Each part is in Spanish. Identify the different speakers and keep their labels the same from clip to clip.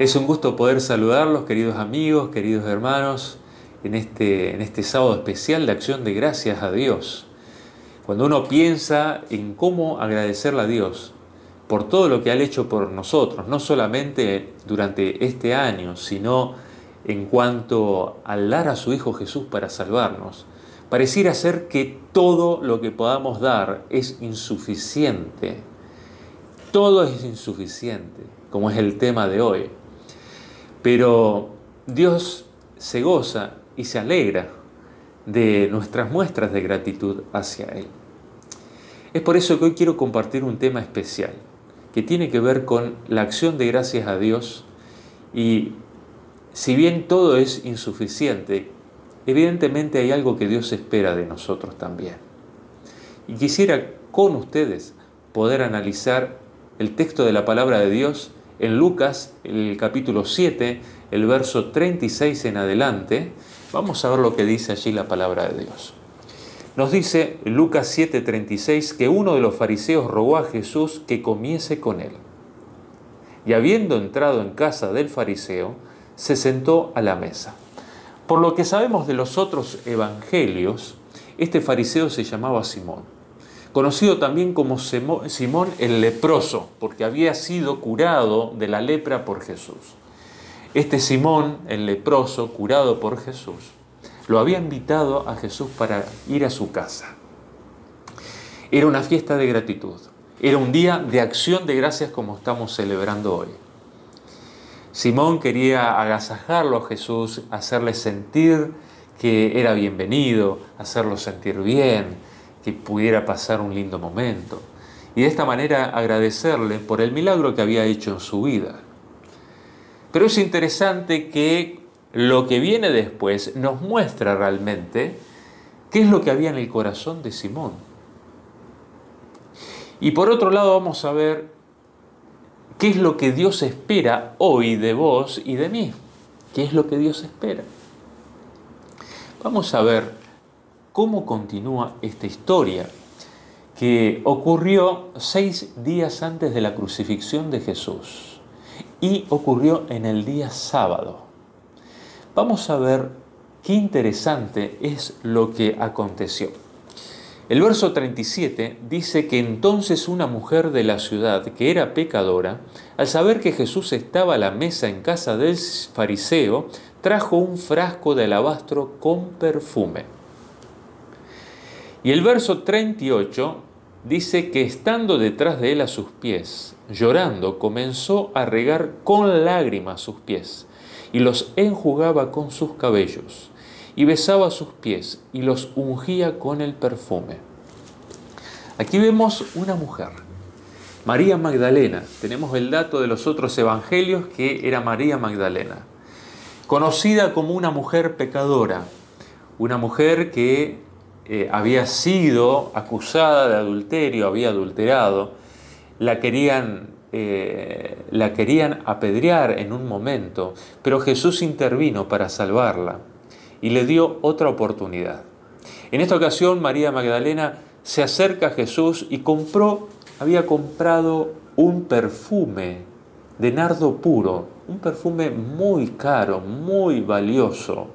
Speaker 1: Es un gusto poder saludarlos, queridos amigos, queridos hermanos, en este, en este sábado especial de acción de gracias a Dios. Cuando uno piensa en cómo agradecerle a Dios por todo lo que ha hecho por nosotros, no solamente durante este año, sino en cuanto al dar a su Hijo Jesús para salvarnos, pareciera ser que todo lo que podamos dar es insuficiente. Todo es insuficiente, como es el tema de hoy. Pero Dios se goza y se alegra de nuestras muestras de gratitud hacia Él. Es por eso que hoy quiero compartir un tema especial que tiene que ver con la acción de gracias a Dios y si bien todo es insuficiente, evidentemente hay algo que Dios espera de nosotros también. Y quisiera con ustedes poder analizar el texto de la palabra de Dios en Lucas, el capítulo 7, el verso 36 en adelante. Vamos a ver lo que dice allí la palabra de Dios. Nos dice Lucas 7:36 que uno de los fariseos rogó a Jesús que comiese con él. Y habiendo entrado en casa del fariseo, se sentó a la mesa. Por lo que sabemos de los otros evangelios, este fariseo se llamaba Simón, conocido también como Simón el leproso, porque había sido curado de la lepra por Jesús. Este Simón el leproso, curado por Jesús, lo había invitado a Jesús para ir a su casa. Era una fiesta de gratitud, era un día de acción de gracias como estamos celebrando hoy. Simón quería agasajarlo a Jesús, hacerle sentir que era bienvenido, hacerlo sentir bien, que pudiera pasar un lindo momento. Y de esta manera agradecerle por el milagro que había hecho en su vida. Pero es interesante que lo que viene después nos muestra realmente qué es lo que había en el corazón de Simón. Y por otro lado vamos a ver ¿Qué es lo que Dios espera hoy de vos y de mí? ¿Qué es lo que Dios espera? Vamos a ver cómo continúa esta historia que ocurrió seis días antes de la crucifixión de Jesús y ocurrió en el día sábado. Vamos a ver qué interesante es lo que aconteció. El verso 37 dice que entonces una mujer de la ciudad, que era pecadora, al saber que Jesús estaba a la mesa en casa del fariseo, trajo un frasco de alabastro con perfume. Y el verso 38 dice que estando detrás de él a sus pies, llorando, comenzó a regar con lágrimas sus pies y los enjugaba con sus cabellos y besaba sus pies y los ungía con el perfume. Aquí vemos una mujer, María Magdalena. Tenemos el dato de los otros evangelios que era María Magdalena, conocida como una mujer pecadora, una mujer que eh, había sido acusada de adulterio, había adulterado, la querían eh, la querían apedrear en un momento, pero Jesús intervino para salvarla y le dio otra oportunidad. En esta ocasión María Magdalena se acerca a Jesús y compró, había comprado un perfume de nardo puro, un perfume muy caro, muy valioso.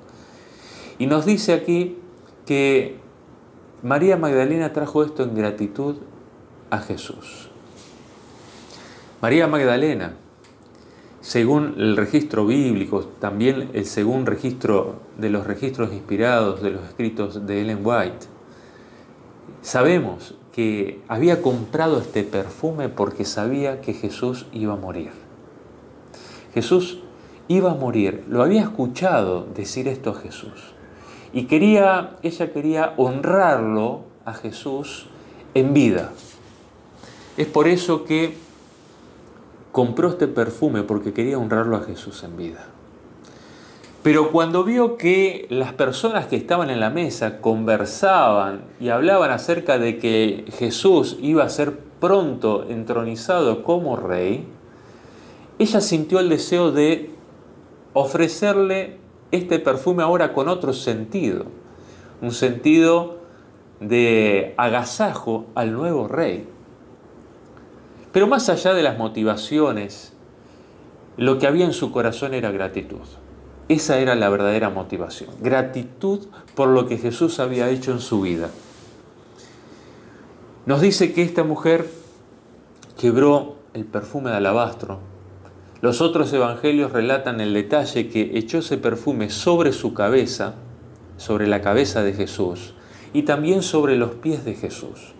Speaker 1: Y nos dice aquí que María Magdalena trajo esto en gratitud a Jesús. María Magdalena según el registro bíblico, también el según registro de los registros inspirados de los escritos de Ellen White, sabemos que había comprado este perfume porque sabía que Jesús iba a morir. Jesús iba a morir, lo había escuchado decir esto a Jesús. Y quería, ella quería honrarlo a Jesús en vida. Es por eso que compró este perfume porque quería honrarlo a Jesús en vida. Pero cuando vio que las personas que estaban en la mesa conversaban y hablaban acerca de que Jesús iba a ser pronto entronizado como rey, ella sintió el deseo de ofrecerle este perfume ahora con otro sentido, un sentido de agasajo al nuevo rey. Pero más allá de las motivaciones lo que había en su corazón era gratitud. Esa era la verdadera motivación. Gratitud por lo que Jesús había hecho en su vida. Nos dice que esta mujer quebró el perfume de alabastro. Los otros evangelios relatan el detalle que echó ese perfume sobre su cabeza, sobre la cabeza de Jesús, y también sobre los pies de Jesús.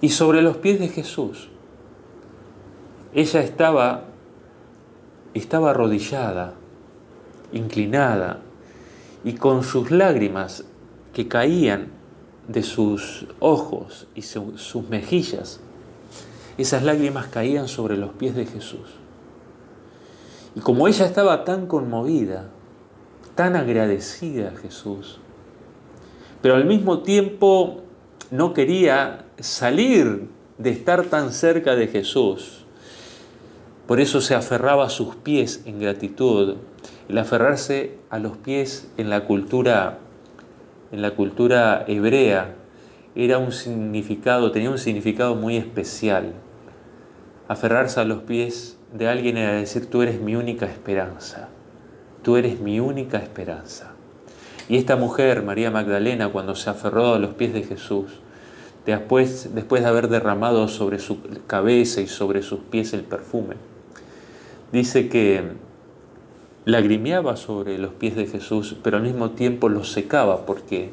Speaker 1: Y sobre los pies de Jesús, ella estaba, estaba arrodillada, inclinada, y con sus lágrimas que caían de sus ojos y sus mejillas, esas lágrimas caían sobre los pies de Jesús. Y como ella estaba tan conmovida, tan agradecida a Jesús, pero al mismo tiempo no quería salir de estar tan cerca de Jesús, por eso se aferraba a sus pies en gratitud. El aferrarse a los pies en la cultura, en la cultura hebrea era un significado, tenía un significado muy especial. Aferrarse a los pies de alguien era decir, tú eres mi única esperanza, tú eres mi única esperanza. Y esta mujer, María Magdalena, cuando se aferró a los pies de Jesús, después, después de haber derramado sobre su cabeza y sobre sus pies el perfume, dice que lagrimeaba sobre los pies de Jesús, pero al mismo tiempo los secaba porque,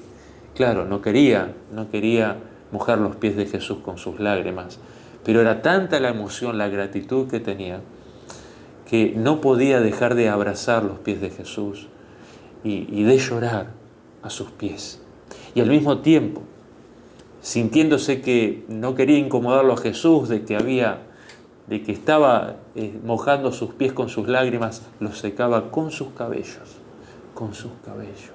Speaker 1: claro, no quería, no quería mojar los pies de Jesús con sus lágrimas, pero era tanta la emoción, la gratitud que tenía, que no podía dejar de abrazar los pies de Jesús y, de llorar a sus pies. Y al mismo tiempo, sintiéndose que no quería incomodarlo a Jesús, de que había de que estaba eh, mojando sus pies con sus lágrimas, los secaba con sus cabellos, con sus cabellos.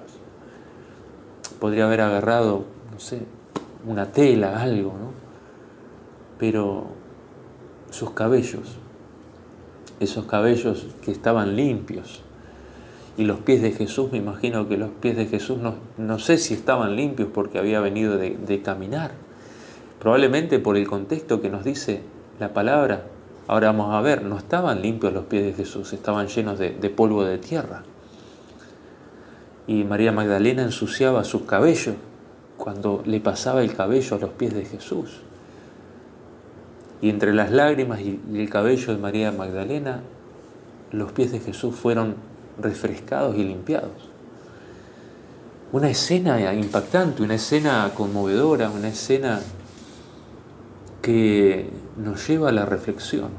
Speaker 1: Podría haber agarrado, no sé, una tela, algo, ¿no? Pero sus cabellos, esos cabellos que estaban limpios, y los pies de Jesús, me imagino que los pies de Jesús no, no sé si estaban limpios porque había venido de, de caminar, probablemente por el contexto que nos dice la palabra, Ahora vamos a ver, no estaban limpios los pies de Jesús, estaban llenos de, polvo de tierra. Y María Magdalena ensuciaba sus cabellos cuando le pasaba el cabello a los pies de Jesús. Y entre las lágrimas y el cabello de María Magdalena, los pies de Jesús fueron refrescados y limpiados. Una escena impactante, una escena conmovedora, una escena que nos lleva a la reflexión,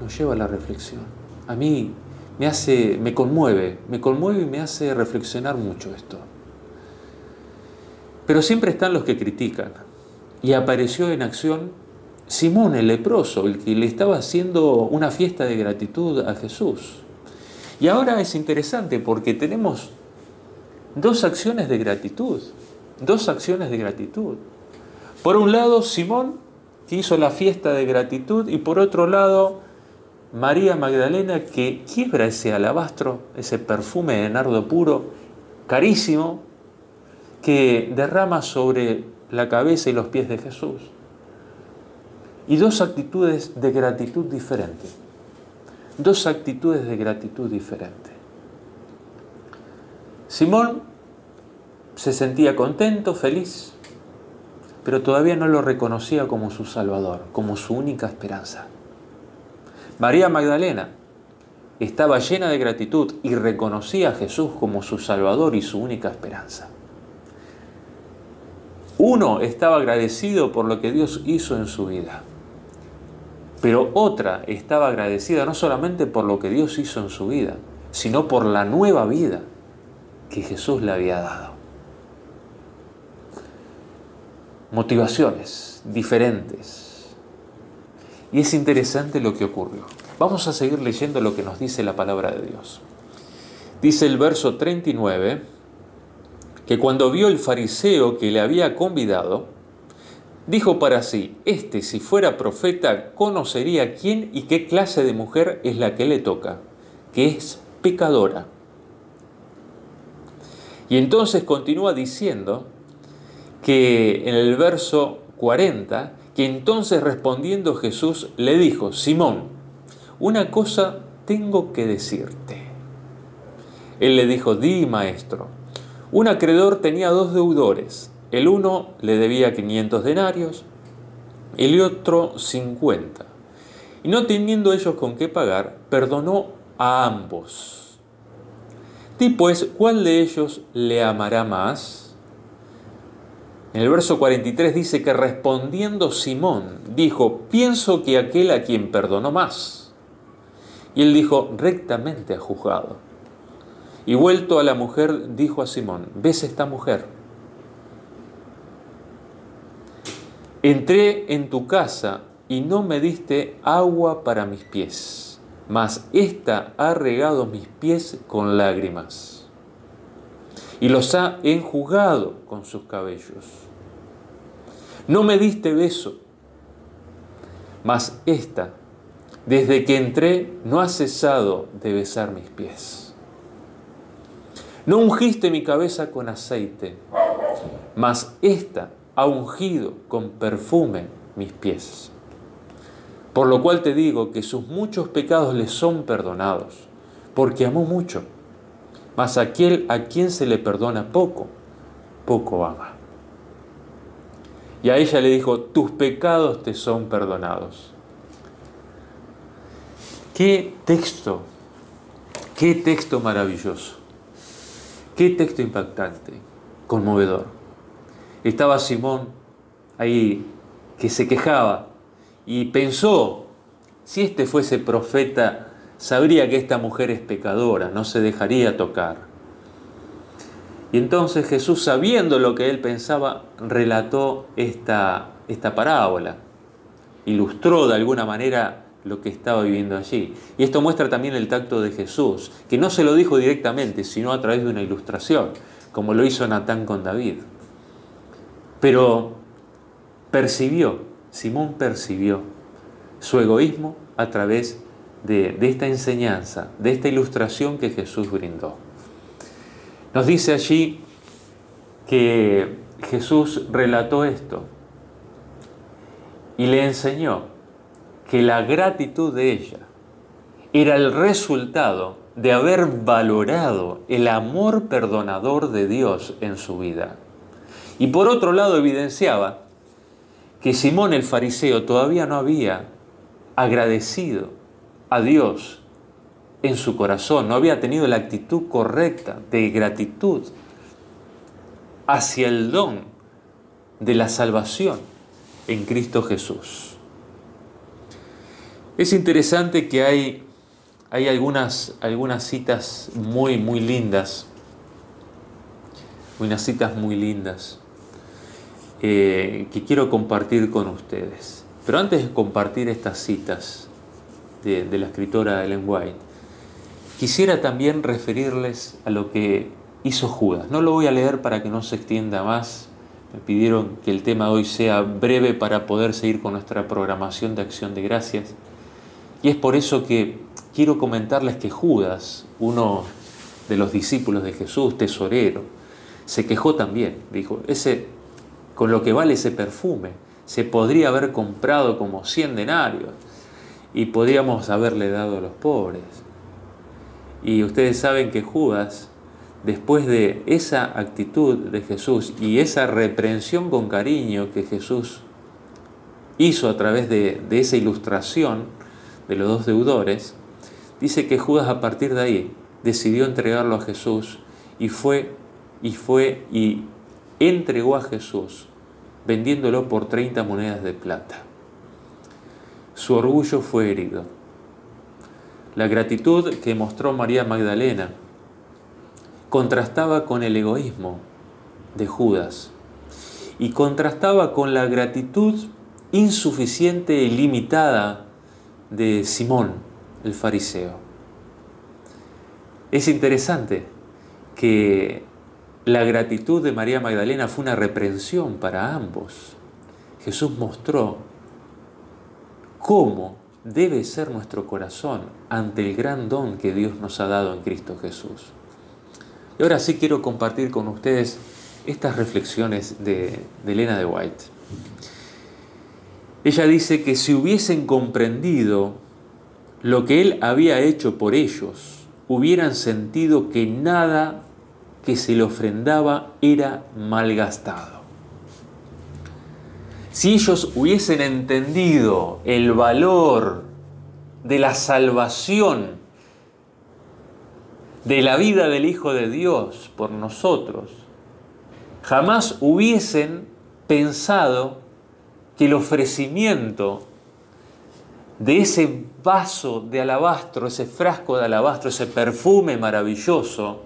Speaker 1: nos lleva a la reflexión. A mí me hace, me conmueve, me conmueve y me hace reflexionar mucho esto. Pero siempre están los que critican. Y apareció en acción Simón el leproso, el que le estaba haciendo una fiesta de gratitud a Jesús. Y ahora es interesante porque tenemos dos acciones de gratitud, dos acciones de gratitud. Por un lado, Simón que hizo la fiesta de gratitud, y por otro lado, María Magdalena que quiebra ese alabastro, ese perfume de nardo puro, carísimo, que derrama sobre la cabeza y los pies de Jesús. Y dos actitudes de gratitud diferentes. Dos actitudes de gratitud diferentes. Simón se sentía contento, feliz, pero todavía no lo reconocía como su Salvador, como su única esperanza. María Magdalena estaba llena de gratitud y reconocía a Jesús como su Salvador y su única esperanza. Uno estaba agradecido por lo que Dios hizo en su vida, pero otra estaba agradecida no solamente por lo que Dios hizo en su vida, sino por la nueva vida que Jesús le había dado motivaciones diferentes. Y es interesante lo que ocurrió. Vamos a seguir leyendo lo que nos dice la palabra de Dios. Dice el verso 39 que cuando vio el fariseo que le había convidado, dijo para sí, este si fuera profeta conocería quién y qué clase de mujer es la que le toca, que es pecadora. Y entonces continúa diciendo, que en el verso 40, que entonces respondiendo Jesús le dijo, Simón, una cosa tengo que decirte. Él le dijo, di maestro. Un acreedor tenía dos deudores. El uno le debía 500 denarios, el otro 50. Y no teniendo ellos con qué pagar, perdonó a ambos. Di pues, ¿cuál de ellos le amará más? En el verso 43 dice que respondiendo Simón dijo, pienso que aquel a quien perdonó más. Y él dijo, rectamente ha juzgado. Y vuelto a la mujer, dijo a Simón, ¿ves esta mujer? Entré en tu casa y no me diste agua para mis pies, mas ésta ha regado mis pies con lágrimas y los ha enjugado con sus cabellos. No me diste beso, mas ésta, desde que entré, no ha cesado de besar mis pies. No ungiste mi cabeza con aceite, mas ésta ha ungido con perfume mis pies. Por lo cual te digo que sus muchos pecados le son perdonados, porque amó mucho. Mas aquel a quien se le perdona poco, poco ama. Y a ella le dijo, tus pecados te son perdonados. Qué texto, qué texto maravilloso, qué texto impactante, conmovedor. Estaba Simón ahí que se quejaba y pensó, si este fuese profeta, sabría que esta mujer es pecadora, no se dejaría tocar. Y entonces Jesús, sabiendo lo que él pensaba, relató esta, esta parábola, ilustró de alguna manera lo que estaba viviendo allí. Y esto muestra también el tacto de Jesús, que no se lo dijo directamente, sino a través de una ilustración, como lo hizo Natán con David. Pero percibió Simón percibió su egoísmo a través de, esta enseñanza, de esta ilustración que Jesús brindó. Nos dice allí que Jesús relató esto y le enseñó que la gratitud de ella era el resultado de haber valorado el amor perdonador de Dios en su vida. Y por otro lado evidenciaba que Simón el fariseo todavía no había agradecido a Dios en su corazón, no había tenido la actitud correcta de gratitud hacia el don de la salvación en Cristo Jesús. Es interesante que hay, hay algunas, algunas citas muy, muy lindas, unas citas muy lindas eh, que quiero compartir con ustedes. Pero antes de compartir estas citas de, la escritora Ellen White, quisiera también referirles a lo que hizo Judas. No lo voy a leer para que no se extienda más. Me pidieron que el tema hoy sea breve para poder seguir con nuestra programación de acción de gracias. Y es por eso que quiero comentarles que Judas, uno de los discípulos de Jesús, tesorero, se quejó también. Dijo, ese con lo que vale ese perfume. Se podría haber comprado como 100 denarios y podríamos haberle dado a los pobres. Y ustedes saben que Judas, después de esa actitud de Jesús y esa reprensión con cariño que Jesús hizo a través de, de esa ilustración de los dos deudores, dice que Judas a partir de ahí decidió entregarlo a Jesús y fue y fue y entregó a Jesús vendiéndolo por 30 monedas de plata. Su orgullo fue herido. La gratitud que mostró María Magdalena contrastaba con el egoísmo de Judas y contrastaba con la gratitud insuficiente y limitada de Simón, el fariseo. Es interesante que la gratitud de María Magdalena fue una reprensión para ambos. Jesús mostró cómo debe ser nuestro corazón ante el gran don que Dios nos ha dado en Cristo Jesús. Y ahora sí quiero compartir con ustedes estas reflexiones de, Elena de White. Ella dice que si hubiesen comprendido lo que Él había hecho por ellos, hubieran sentido que nada que se le ofrendaba era malgastado. Si ellos hubiesen entendido el valor de la salvación, de la vida del Hijo de Dios por nosotros, jamás hubiesen pensado que el ofrecimiento de ese vaso de alabastro, ese frasco de alabastro, ese perfume maravilloso,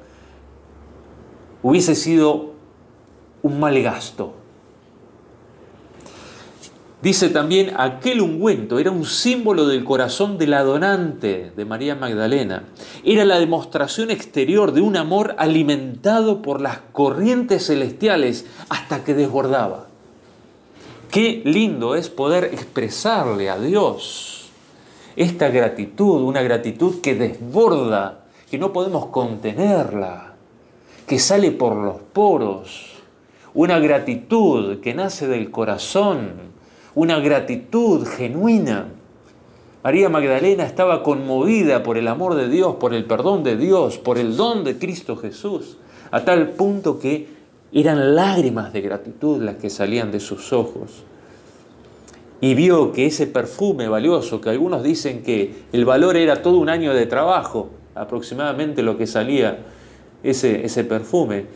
Speaker 1: hubiese sido un mal gasto. Dice también, aquel ungüento era un símbolo del corazón de la donante de María Magdalena. Era la demostración exterior de un amor alimentado por las corrientes celestiales hasta que desbordaba. Qué lindo es poder expresarle a Dios esta gratitud, una gratitud que desborda, que no podemos contenerla, que sale por los poros, una gratitud que nace del corazón, una gratitud genuina. María Magdalena estaba conmovida por el amor de Dios, por el perdón de Dios, por el don de Cristo Jesús, a tal punto que eran lágrimas de gratitud las que salían de sus ojos. Y vio que ese perfume valioso, que algunos dicen que el valor era todo un año de trabajo, aproximadamente lo que salía ese, ese perfume,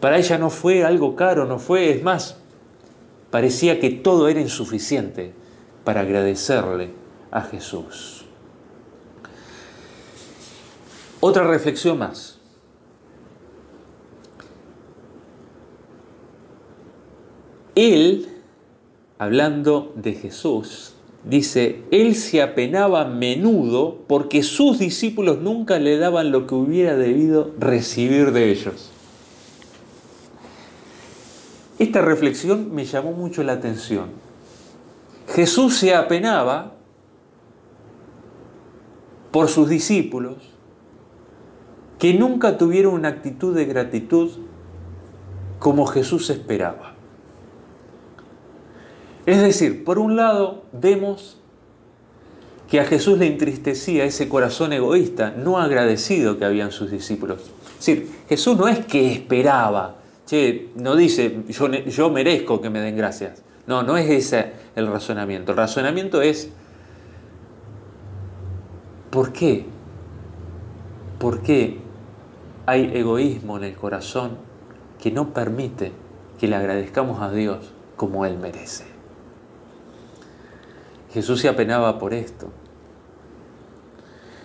Speaker 1: para ella no fue algo caro, no fue, es más, parecía que todo era insuficiente para agradecerle a Jesús. Otra reflexión más. Él, hablando de Jesús, dice, Él se apenaba menudo porque sus discípulos nunca le daban lo que hubiera debido recibir de ellos. Esta reflexión me llamó mucho la atención. Jesús se apenaba por sus discípulos que nunca tuvieron una actitud de gratitud como Jesús esperaba. Es decir, por un lado vemos que a Jesús le entristecía ese corazón egoísta, no agradecido que habían sus discípulos. Es decir, Jesús no es que esperaba no dice yo, yo merezco que me den gracias. No, no es ese el razonamiento. El razonamiento es, ¿por qué? ¿Por qué hay egoísmo en el corazón que no permite que le agradezcamos a Dios como Él merece? Jesús se apenaba por esto.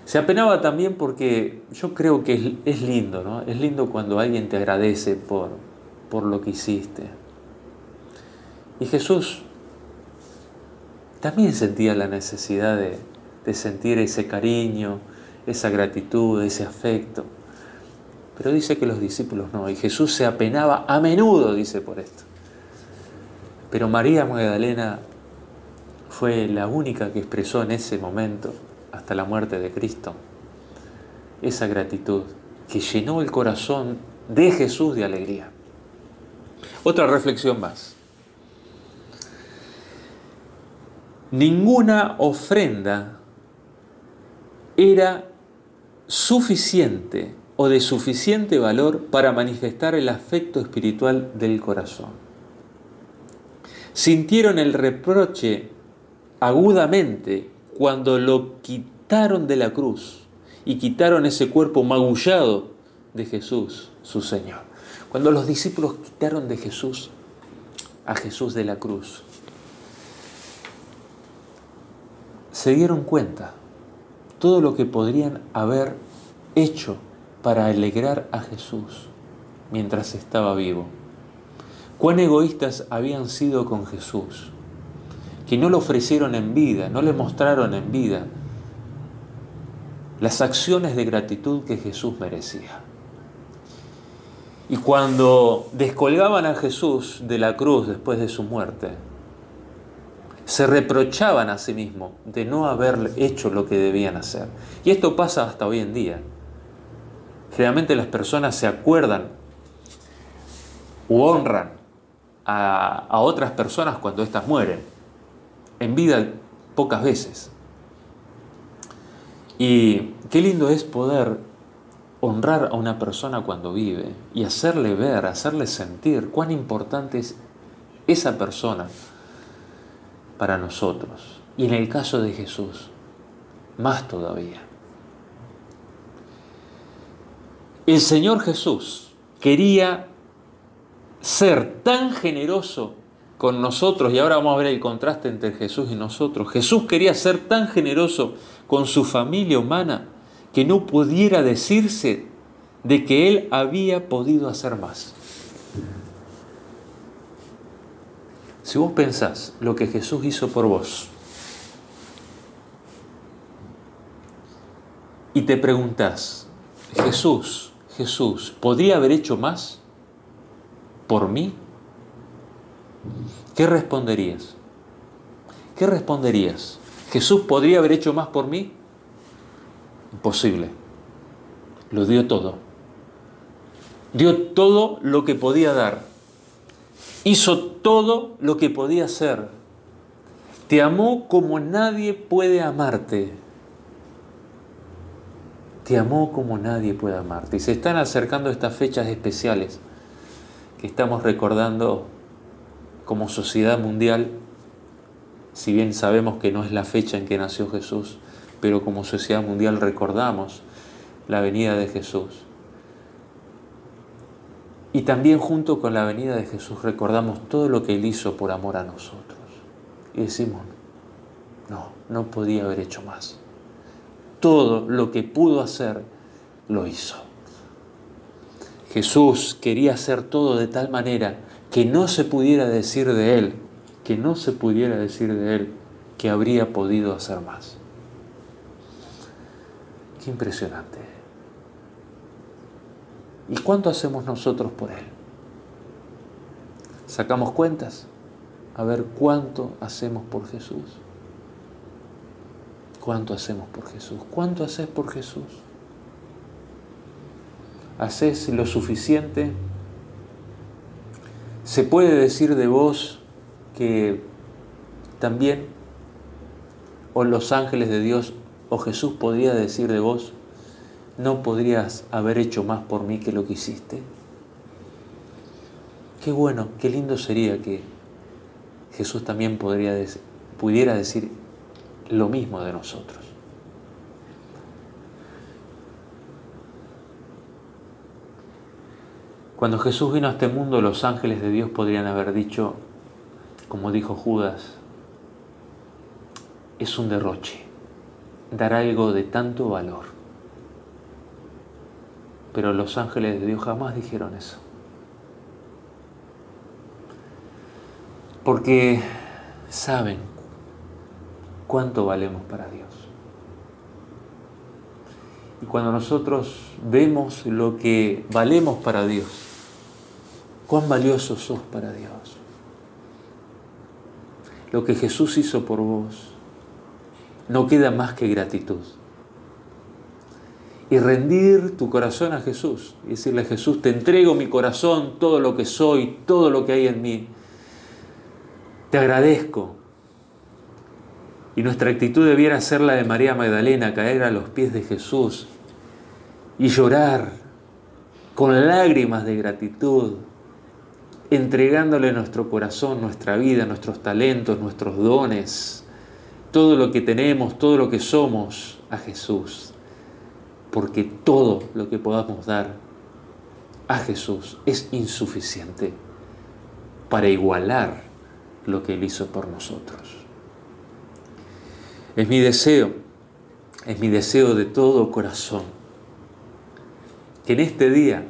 Speaker 1: Se apenaba también porque yo creo que es, lindo, ¿no? Es lindo cuando alguien te agradece por, por lo que hiciste. Y Jesús también sentía la necesidad de, sentir ese cariño, esa gratitud, ese afecto. Pero dice que los discípulos no, y Jesús se apenaba a menudo, dice por esto. Pero María Magdalena fue la única que expresó en ese momento, hasta la muerte de Cristo, esa gratitud que llenó el corazón de Jesús de alegría. Otra reflexión más. Ninguna ofrenda era suficiente o de suficiente valor para manifestar el afecto espiritual del corazón. Sintieron el reproche agudamente cuando lo quitaron de la cruz y quitaron ese cuerpo magullado de Jesús, su Señor. Cuando los discípulos quitaron de Jesús a Jesús de la cruz, se dieron cuenta todo lo que podrían haber hecho para alegrar a Jesús mientras estaba vivo. Cuán egoístas habían sido con Jesús, que no lo ofrecieron en vida, no le mostraron en vida las acciones de gratitud que Jesús merecía. Y cuando descolgaban a Jesús de la cruz después de su muerte, se reprochaban a sí mismos de no haber hecho lo que debían hacer. Y esto pasa hasta hoy en día. Generalmente las personas se acuerdan u honran a, a otras personas cuando éstas mueren. En vida pocas veces. Y qué lindo es poder honrar a una persona cuando vive y hacerle ver, hacerle sentir cuán importante es esa persona para nosotros. Y en el caso de Jesús, más todavía. El Señor Jesús quería ser tan generoso con nosotros, y ahora vamos a ver el contraste entre Jesús y nosotros. Jesús quería ser tan generoso con su familia humana que no pudiera decirse de que Él había podido hacer más. Si vos pensás lo que Jesús hizo por vos y te preguntás, Jesús, Jesús, ¿podría haber hecho más por mí? ¿Qué responderías? ¿Qué responderías? ¿Jesús podría haber hecho más por mí? Imposible. Lo dio todo. Dio todo lo que podía dar. Hizo todo lo que podía hacer. Te amó como nadie puede amarte. Te amó como nadie puede amarte. Y se están acercando estas fechas especiales que estamos recordando como sociedad mundial, si bien sabemos que no es la fecha en que nació Jesús, pero como sociedad mundial recordamos la venida de Jesús. Y también junto con la venida de Jesús recordamos todo lo que Él hizo por amor a nosotros. Y decimos, no, no podía haber hecho más. Todo lo que pudo hacer, lo hizo. Jesús quería hacer todo de tal manera que no se pudiera decir de él, que no se pudiera decir de él que habría podido hacer más. Qué impresionante. ¿Y cuánto hacemos nosotros por él? ¿Sacamos cuentas? A ver cuánto hacemos por Jesús. ¿Cuánto hacemos por Jesús? ¿Cuánto haces por Jesús? ¿Haces lo suficiente se puede decir de vos que también, o los ángeles de Dios, o Jesús podría decir de vos, no podrías haber hecho más por mí que lo que hiciste. Qué bueno, qué lindo sería que Jesús también pudiera decir lo mismo de nosotros. Cuando Jesús vino a este mundo, los ángeles de Dios podrían haber dicho, como dijo Judas, es un derroche, dar algo de tanto valor. Pero los ángeles de Dios jamás dijeron eso. Porque saben cuánto valemos para Dios. Y cuando nosotros vemos lo que valemos para Dios, cuán valioso sos para Dios. Lo que Jesús hizo por vos no queda más que gratitud. Y rendir tu corazón a Jesús y decirle a Jesús, te entrego mi corazón, todo lo que soy, todo lo que hay en mí. Te agradezco. Y nuestra actitud debiera ser la de María Magdalena, caer a los pies de Jesús y llorar con lágrimas de gratitud entregándole nuestro corazón, nuestra vida, nuestros talentos, nuestros dones, todo lo que tenemos, todo lo que somos a Jesús. Porque todo lo que podamos dar a Jesús es insuficiente para igualar lo que Él hizo por nosotros. Es mi deseo, es mi deseo de todo corazón, que en este día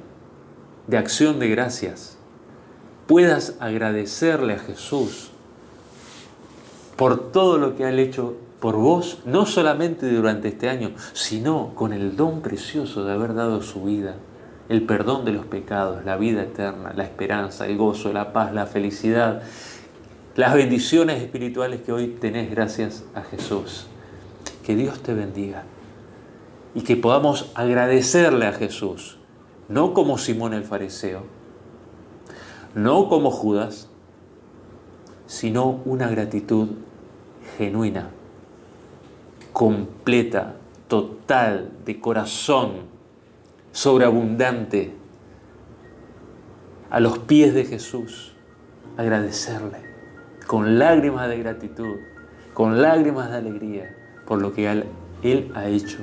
Speaker 1: de acción de gracias, puedas agradecerle a Jesús por todo lo que ha hecho por vos, no solamente durante este año, sino con el don precioso de haber dado su vida, el perdón de los pecados, la vida eterna, la esperanza, el gozo, la paz, la felicidad, las bendiciones espirituales que hoy tenés gracias a Jesús. Que Dios te bendiga y que podamos agradecerle a Jesús, no como Simón el fariseo, no como Judas, sino una gratitud genuina, completa, total, de corazón, sobreabundante, a los pies de Jesús, agradecerle con lágrimas de gratitud, con lágrimas de alegría por lo que Él ha hecho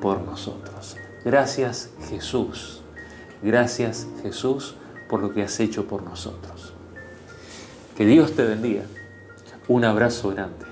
Speaker 1: por nosotros. Gracias Jesús, gracias Jesús por lo que has hecho por nosotros. Que Dios te bendiga. Un abrazo grande.